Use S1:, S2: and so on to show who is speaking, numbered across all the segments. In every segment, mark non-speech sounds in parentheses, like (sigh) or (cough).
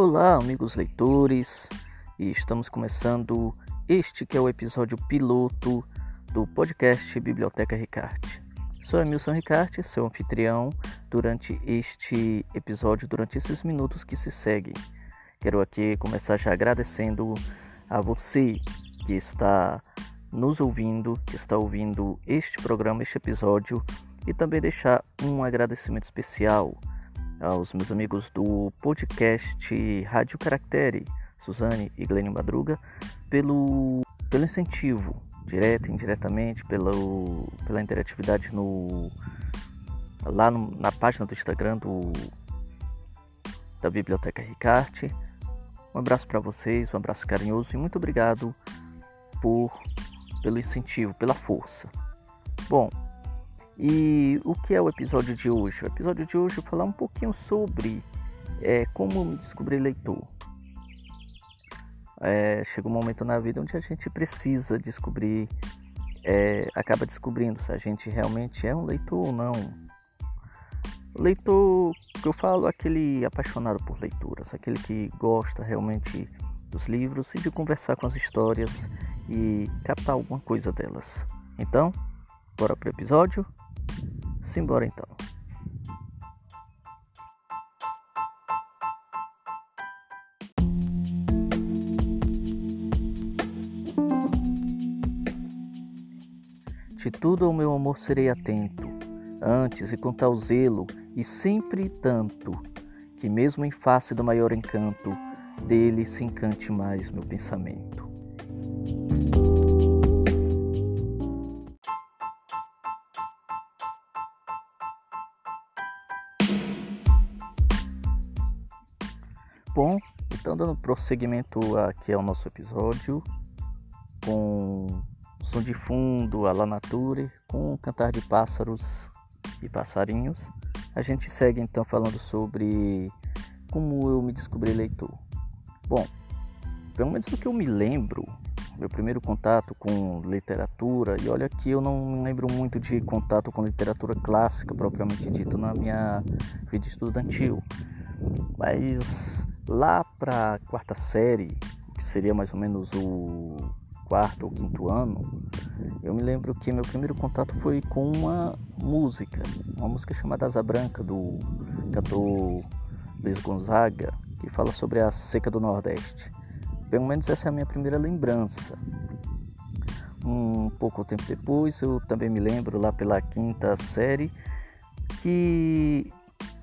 S1: Olá, amigos leitores, e estamos começando este que é o episódio piloto do podcast Biblioteca Ricarte. Sou Emilson Ricarte, seu anfitrião durante este episódio, durante esses minutos que se seguem. Quero aqui começar já agradecendo a você que está nos ouvindo, que está ouvindo este programa, este episódio, e também deixar um agradecimento especial aos meus amigos do podcast Rádio Caractere, Suzane e Glênio Madruga, pelo, pelo incentivo, direto e indiretamente, pelo, pela interatividade no, lá no, na página do Instagram do, da Biblioteca Ricarte. Um abraço para vocês, um abraço carinhoso e muito obrigado por, pelo incentivo, pela força. Bom, e o que é o episódio de hoje? O episódio de hoje eu vou falar um pouquinho sobre é, como me descobrir leitor. É, chega um momento na vida onde a gente precisa descobrir, é, acaba descobrindo se a gente realmente é um leitor ou não. Leitor que eu falo é aquele apaixonado por leituras, aquele que gosta realmente dos livros e de conversar com as histórias e captar alguma coisa delas. Então, bora pro episódio? Simbora então. De tudo ao meu amor serei atento, antes e com tal zelo, e sempre tanto, que mesmo em face do maior encanto, dele se encante mais meu pensamento. Prosseguimento aqui ao nosso episódio, com som de fundo, a la nature, com o cantar de pássaros e passarinhos, a gente segue então falando sobre como eu me descobri leitor. Bom, pelo menos do que eu me lembro, meu primeiro contato com literatura, e olha que eu não lembro muito de contato com literatura clássica propriamente dita na minha vida estudantil, mas Lá para a quarta série, que seria mais ou menos o quarto ou quinto ano, eu me lembro que meu primeiro contato foi com uma música, uma música chamada Asa Branca, do cantor Luiz Gonzaga, que fala sobre a seca do Nordeste. Pelo menos essa é a minha primeira lembrança. Um pouco tempo depois, eu também me lembro, lá pela quinta série, que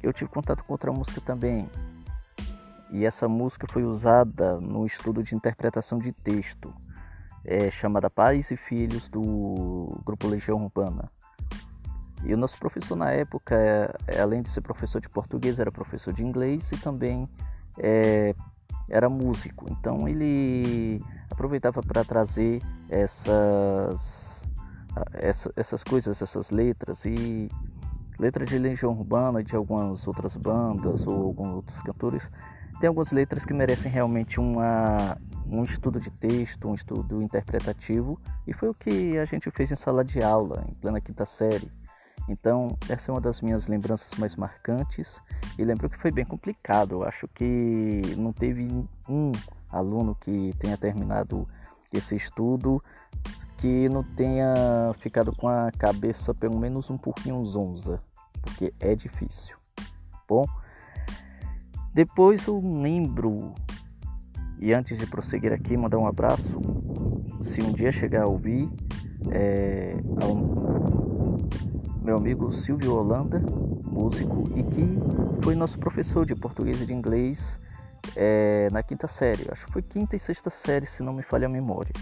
S1: eu tive contato com outra música também, e essa música foi usada no estudo de interpretação de texto, é, chamada Pais e Filhos do grupo Legião Urbana. E o nosso professor na época, é, além de ser professor de português, era professor de inglês e também é, era músico. Então ele aproveitava para trazer essas, essa, essas coisas, essas letras e letras de Legião Urbana e de algumas outras bandas ou alguns outros cantores tem algumas letras que merecem realmente uma, um estudo de texto, um estudo interpretativo, e foi o que a gente fez em sala de aula, em plena quinta série. Então, essa é uma das minhas lembranças mais marcantes, e lembro que foi bem complicado. Eu acho que não teve um aluno que tenha terminado esse estudo que não tenha ficado com a cabeça pelo menos um pouquinho zonza, porque é difícil. Bom, depois eu lembro, e antes de prosseguir aqui, mandar um abraço. Se um dia chegar a ouvir, é, ao meu amigo Silvio Holanda, músico, e que foi nosso professor de português e de inglês é, na quinta série. Acho que foi quinta e sexta série, se não me falha a memória.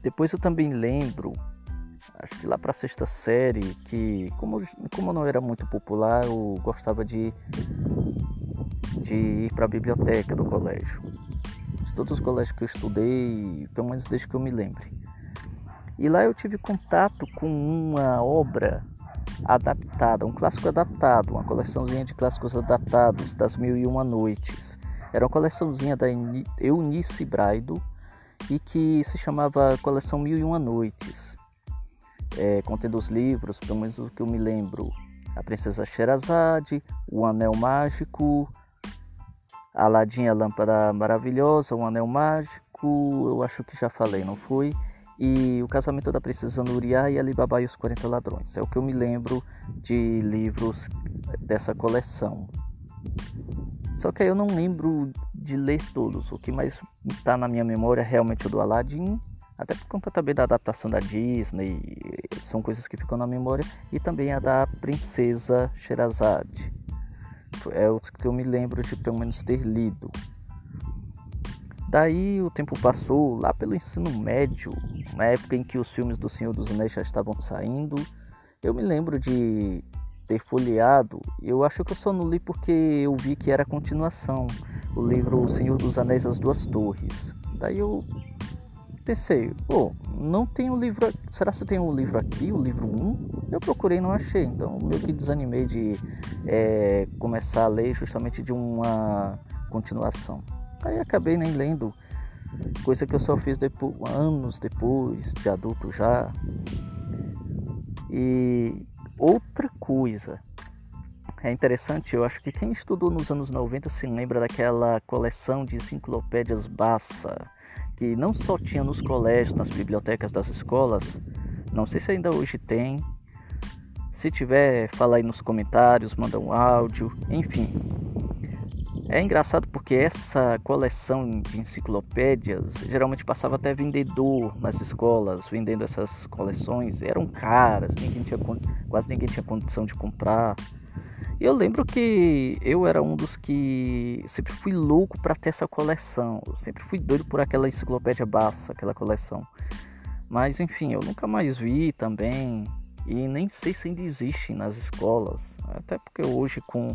S1: Depois eu também lembro, acho que lá para a sexta série, que como, como não era muito popular, eu gostava de de ir para a biblioteca do colégio. De todos os colégios que eu estudei, pelo menos desde que eu me lembre. E lá eu tive contato com uma obra adaptada, um clássico adaptado, uma coleçãozinha de clássicos adaptados das Mil e Uma Noites. Era uma coleçãozinha da Eunice Braido e que se chamava Coleção Mil e Uma Noites, é, contendo os livros, pelo menos do que eu me lembro, A Princesa Sherazade, O Anel Mágico, Aladim, a Lâmpada Maravilhosa, O Anel Mágico, eu acho que já falei, não foi? E O Casamento da Princesa Nuriá e Alibaba e os 40 Ladrões. É o que eu me lembro de livros dessa coleção. Só que eu não lembro de ler todos. O que mais está na minha memória é realmente o do Aladdin, até por conta também da adaptação da Disney, são coisas que ficam na memória, e também a da Princesa Sherazade é o que eu me lembro de pelo menos ter lido. Daí o tempo passou, lá pelo ensino médio, na época em que os filmes do Senhor dos Anéis já estavam saindo, eu me lembro de ter folheado. Eu acho que eu só não li porque eu vi que era a continuação, o livro O Senhor dos Anéis As Duas Torres. Daí eu pensei, pô, não tem o livro. Será que tem o livro aqui, o livro 1? Eu procurei não achei, então meio que desanimei de é, começar a ler justamente de uma continuação. Aí acabei nem lendo, coisa que eu só fiz depois, anos depois, de adulto já. E outra coisa, é interessante, eu acho que quem estudou nos anos 90 se lembra daquela coleção de enciclopédias Bassa que não só tinha nos colégios, nas bibliotecas das escolas, não sei se ainda hoje tem. Se tiver, fala aí nos comentários, manda um áudio, enfim. É engraçado porque essa coleção de enciclopédias geralmente passava até vendedor nas escolas, vendendo essas coleções. Eram caras, ninguém tinha, quase ninguém tinha condição de comprar. E eu lembro que eu era um dos que sempre fui louco para ter essa coleção. Eu sempre fui doido por aquela enciclopédia Bassa, aquela coleção. Mas enfim, eu nunca mais vi também. E nem sei se ainda existe nas escolas. Até porque hoje com,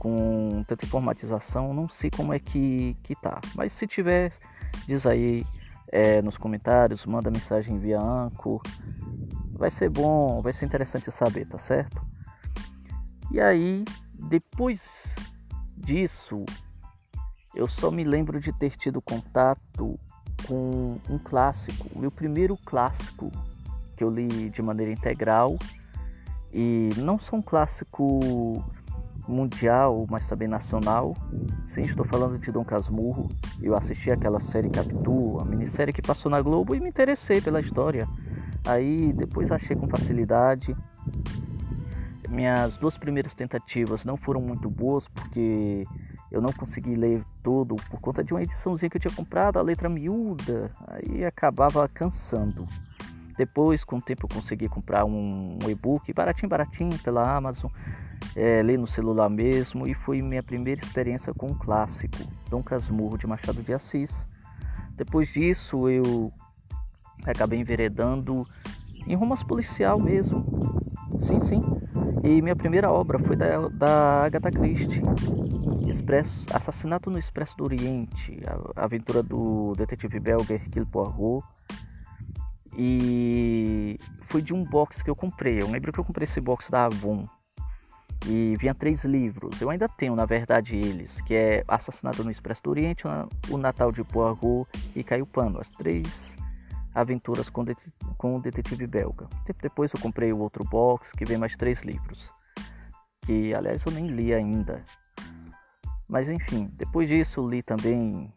S1: com tanta informatização, não sei como é que, que tá. Mas se tiver, diz aí é, nos comentários, manda mensagem via Anco. Vai ser bom, vai ser interessante saber, tá certo? E aí, depois disso, eu só me lembro de ter tido contato com um clássico, o meu primeiro clássico que eu li de maneira integral e não só um clássico mundial, mas também nacional. Sim, estou falando de Dom Casmurro. Eu assisti aquela série Capitu, a minissérie que passou na Globo e me interessei pela história. Aí depois achei com facilidade minhas duas primeiras tentativas não foram muito boas porque eu não consegui ler todo por conta de uma ediçãozinha que eu tinha comprado, a letra miúda, aí acabava cansando. Depois, com o tempo, eu consegui comprar um, um e-book baratinho, baratinho pela Amazon, é, ler no celular mesmo, e foi minha primeira experiência com um clássico, Dom Casmurro de Machado de Assis. Depois disso, eu acabei enveredando em romance policial mesmo. Sim, sim. E minha primeira obra foi da, da Agatha Christie, Expresso, Assassinato no Expresso do Oriente, a, a aventura do detetive belga Hercule Poirot. E foi de um box que eu comprei. Eu lembro que eu comprei esse box da Avon. E vinha três livros. Eu ainda tenho, na verdade, eles, que é Assassinato no Expresso do Oriente, O Natal de Poirot e Caiu Pano. As três aventuras com, com o detetive belga. Tempo depois eu comprei o outro box que vem mais três livros, que aliás eu nem li ainda. Mas enfim, depois disso li também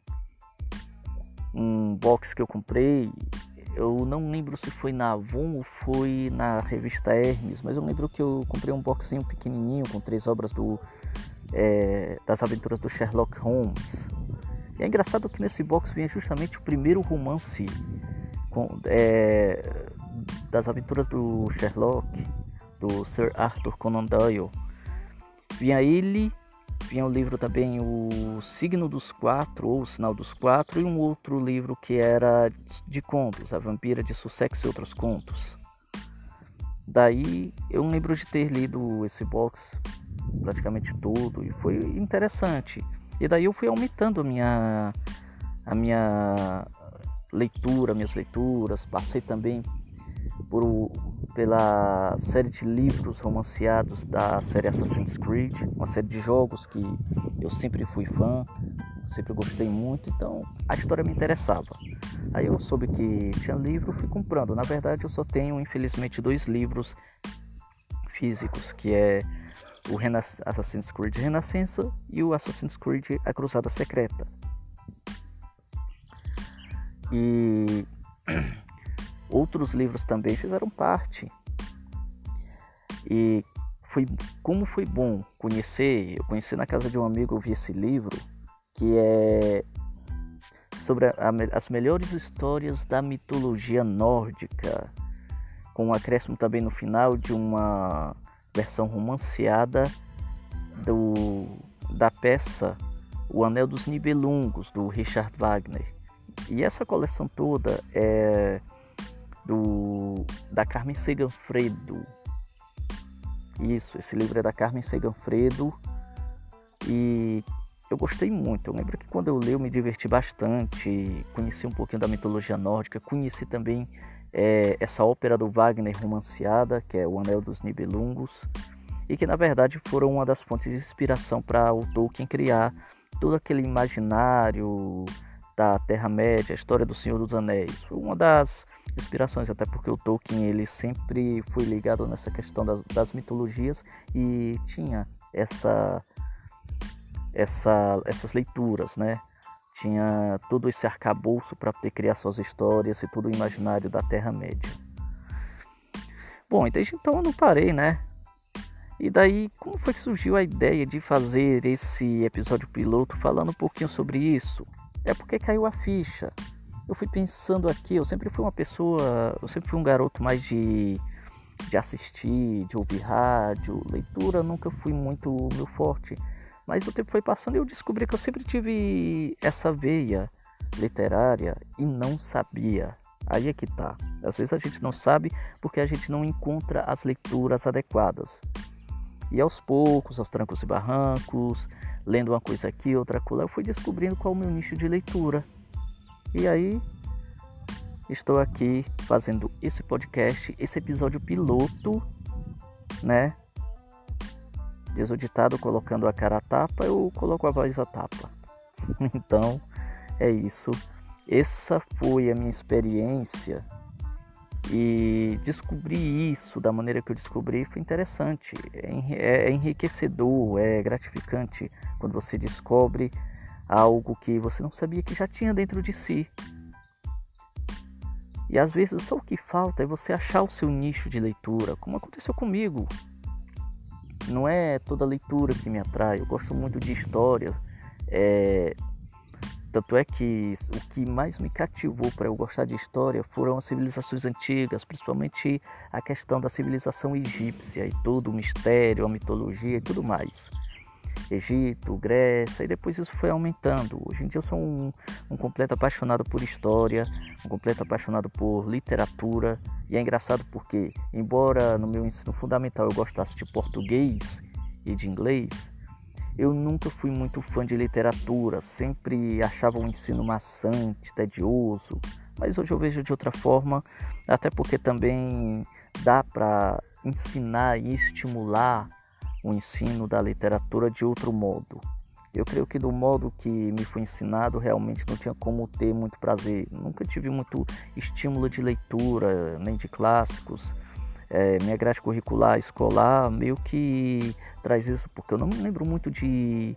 S1: um box que eu comprei. Eu não lembro se foi na Avon ou foi na revista Hermes, mas eu lembro que eu comprei um boxinho pequenininho com três obras do é, das aventuras do Sherlock Holmes. E é engraçado que nesse box vinha justamente o primeiro romance com, é, das aventuras do Sherlock, do Sir Arthur Conan Doyle. Vinha ele, vinha o livro também O Signo dos Quatro, ou O Sinal dos Quatro, e um outro livro que era de contos, A Vampira de Sussex e Outros Contos. Daí eu lembro de ter lido esse box praticamente todo e foi interessante. E daí eu fui aumentando a minha a minha leitura, minhas leituras, passei também por, pela série de livros romanceados da série Assassin's Creed, uma série de jogos que eu sempre fui fã, sempre gostei muito, então a história me interessava. Aí eu soube que tinha livro, fui comprando. Na verdade, eu só tenho, infelizmente, dois livros físicos, que é o Assassin's Creed Renascença e o Assassin's Creed A Cruzada Secreta. E (clears throat) outros livros também fizeram parte. E foi como foi bom conhecer, eu conheci na casa de um amigo, eu vi esse livro que é sobre a, as melhores histórias da mitologia nórdica, com um acréscimo também no final de uma versão romanceada do, da peça O Anel dos Nibelungos, do Richard Wagner. E essa coleção toda é do, da Carmen Seganfredo. Isso, esse livro é da Carmen Seganfredo. E eu gostei muito. Eu lembro que quando eu li eu me diverti bastante, conheci um pouquinho da mitologia nórdica, conheci também é, essa ópera do Wagner romanceada, que é O Anel dos Nibelungos, e que na verdade foram uma das fontes de inspiração para o Tolkien criar todo aquele imaginário da Terra-média, a história do Senhor dos Anéis. Foi uma das inspirações, até porque o Tolkien ele sempre foi ligado nessa questão das, das mitologias e tinha essa, essa, essas leituras, né? tinha todo esse arcabouço para poder criar suas histórias e todo o imaginário da Terra-média. Bom, desde então eu não parei, né? E daí, como foi que surgiu a ideia de fazer esse episódio piloto falando um pouquinho sobre isso? É porque caiu a ficha. Eu fui pensando aqui, eu sempre fui uma pessoa, eu sempre fui um garoto mais de, de assistir, de ouvir rádio, leitura nunca fui muito meu forte. Mas o tempo foi passando e eu descobri que eu sempre tive essa veia literária e não sabia. Aí é que tá. Às vezes a gente não sabe porque a gente não encontra as leituras adequadas. E aos poucos, aos trancos e barrancos, lendo uma coisa aqui, outra coisa, eu fui descobrindo qual é o meu nicho de leitura. E aí estou aqui fazendo esse podcast, esse episódio piloto, né? Diz o ditado, colocando a cara a tapa, eu coloco a voz a tapa. (laughs) então, é isso. Essa foi a minha experiência e descobrir isso da maneira que eu descobri foi interessante. É, é enriquecedor, é gratificante quando você descobre algo que você não sabia que já tinha dentro de si. E às vezes só o que falta é você achar o seu nicho de leitura, como aconteceu comigo não é toda leitura que me atrai. Eu gosto muito de histórias. É... Tanto é que o que mais me cativou para eu gostar de história foram as civilizações antigas, principalmente a questão da civilização egípcia e todo o mistério, a mitologia e tudo mais. Egito, Grécia, e depois isso foi aumentando. Hoje em dia eu sou um, um completo apaixonado por história, um completo apaixonado por literatura, e é engraçado porque, embora no meu ensino fundamental eu gostasse de português e de inglês, eu nunca fui muito fã de literatura, sempre achava o ensino maçante, tedioso, mas hoje eu vejo de outra forma, até porque também dá para ensinar e estimular o ensino da literatura de outro modo. Eu creio que do modo que me foi ensinado, realmente não tinha como ter muito prazer. Nunca tive muito estímulo de leitura, nem de clássicos. É, minha grade curricular escolar meio que traz isso, porque eu não me lembro muito de,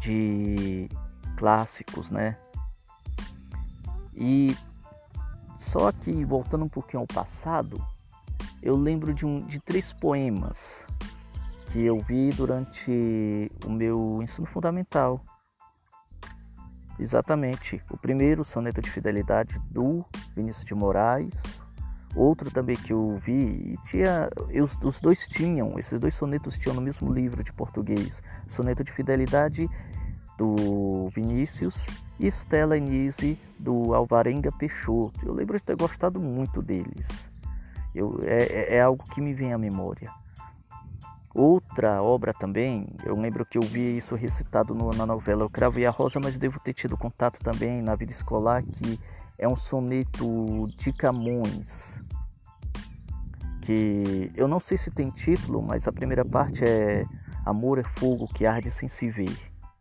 S1: de clássicos, né? E só que voltando um pouquinho ao passado, eu lembro de, um, de três poemas que eu vi durante o meu ensino fundamental. Exatamente. O primeiro, Soneto de Fidelidade, do Vinícius de Moraes. Outro também que eu vi, tinha, eu, os dois tinham, esses dois sonetos tinham no mesmo livro de português. Soneto de Fidelidade, do Vinícius, e Stella Enise, do Alvarenga Peixoto. Eu lembro de ter gostado muito deles. Eu, é, é, é algo que me vem à memória. Outra obra também, eu lembro que eu vi isso recitado no, na novela O Cravo e a Rosa, mas devo ter tido contato também na vida escolar, que é um soneto de Camões, que eu não sei se tem título, mas a primeira parte é Amor é fogo que arde sem se ver.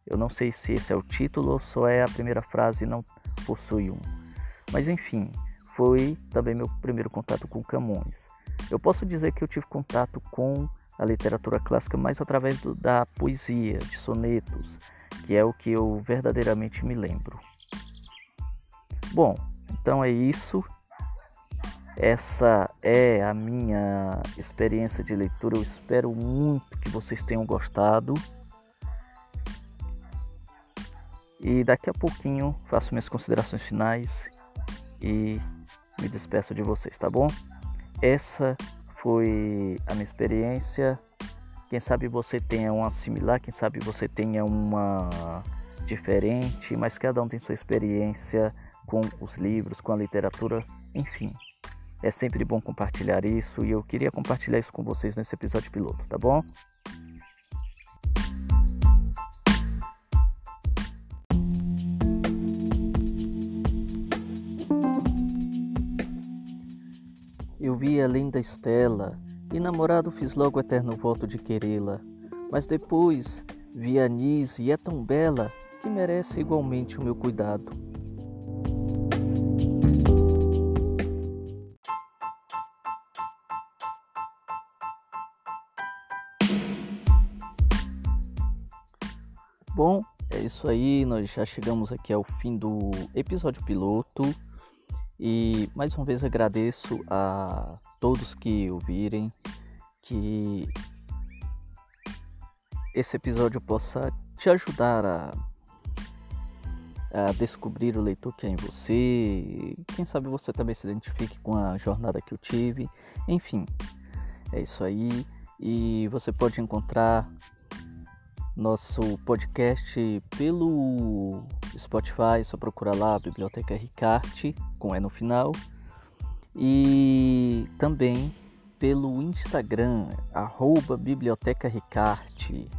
S1: Eu não sei se esse é o título ou só é a primeira frase e não possui um. Mas enfim, foi também meu primeiro contato com Camões. Eu posso dizer que eu tive contato com a literatura clássica mais através do, da poesia, de sonetos, que é o que eu verdadeiramente me lembro. Bom, então é isso. Essa é a minha experiência de leitura. Eu espero muito que vocês tenham gostado. E daqui a pouquinho faço minhas considerações finais e me despeço de vocês, tá bom? Essa foi a minha experiência. Quem sabe você tenha uma similar, quem sabe você tenha uma diferente, mas cada um tem sua experiência com os livros, com a literatura, enfim. É sempre bom compartilhar isso e eu queria compartilhar isso com vocês nesse episódio piloto, tá bom? Eu vi a linda Estela e namorado fiz logo o eterno voto de querê-la. Mas depois vi a Nise e é tão bela que merece igualmente o meu cuidado. Isso aí, nós já chegamos aqui ao fim do episódio piloto. E mais uma vez agradeço a todos que ouvirem, que esse episódio possa te ajudar a, a descobrir o leitor que é em você. Quem sabe você também se identifique com a jornada que eu tive. Enfim, é isso aí. E você pode encontrar nosso podcast pelo Spotify, só procura lá Biblioteca Ricarte, com E no final. E também pelo Instagram, arroba Biblioteca Ricarte.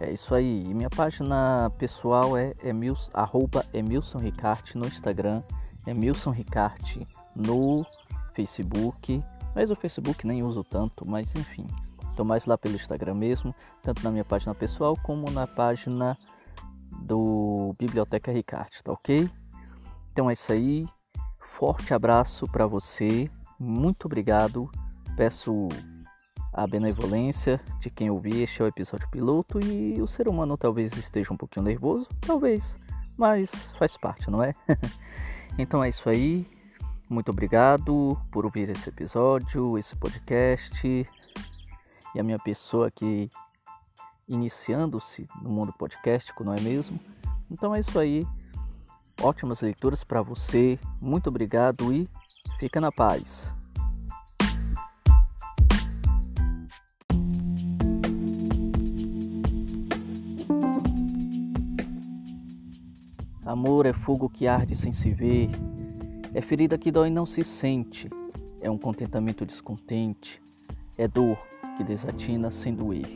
S1: É isso aí. E minha página pessoal é Emils, arroba Emilson Ricarte no Instagram, Emilson Ricarte no Facebook. Mas o Facebook nem uso tanto, mas enfim. Estou mais lá pelo Instagram mesmo, tanto na minha página pessoal como na página do Biblioteca Ricarte, tá ok? Então é isso aí. Forte abraço para você. Muito obrigado. Peço a benevolência de quem ouvir este é o episódio piloto e o ser humano talvez esteja um pouquinho nervoso, talvez, mas faz parte, não é? (laughs) então é isso aí. Muito obrigado por ouvir esse episódio, esse podcast e a minha pessoa aqui iniciando-se no mundo podcastico, não é mesmo? Então é isso aí. Ótimas leituras para você. Muito obrigado e fica na paz. Amor é fogo que arde sem se ver, é ferida que dói e não se sente, é um contentamento descontente, é dor que desatina sem doer.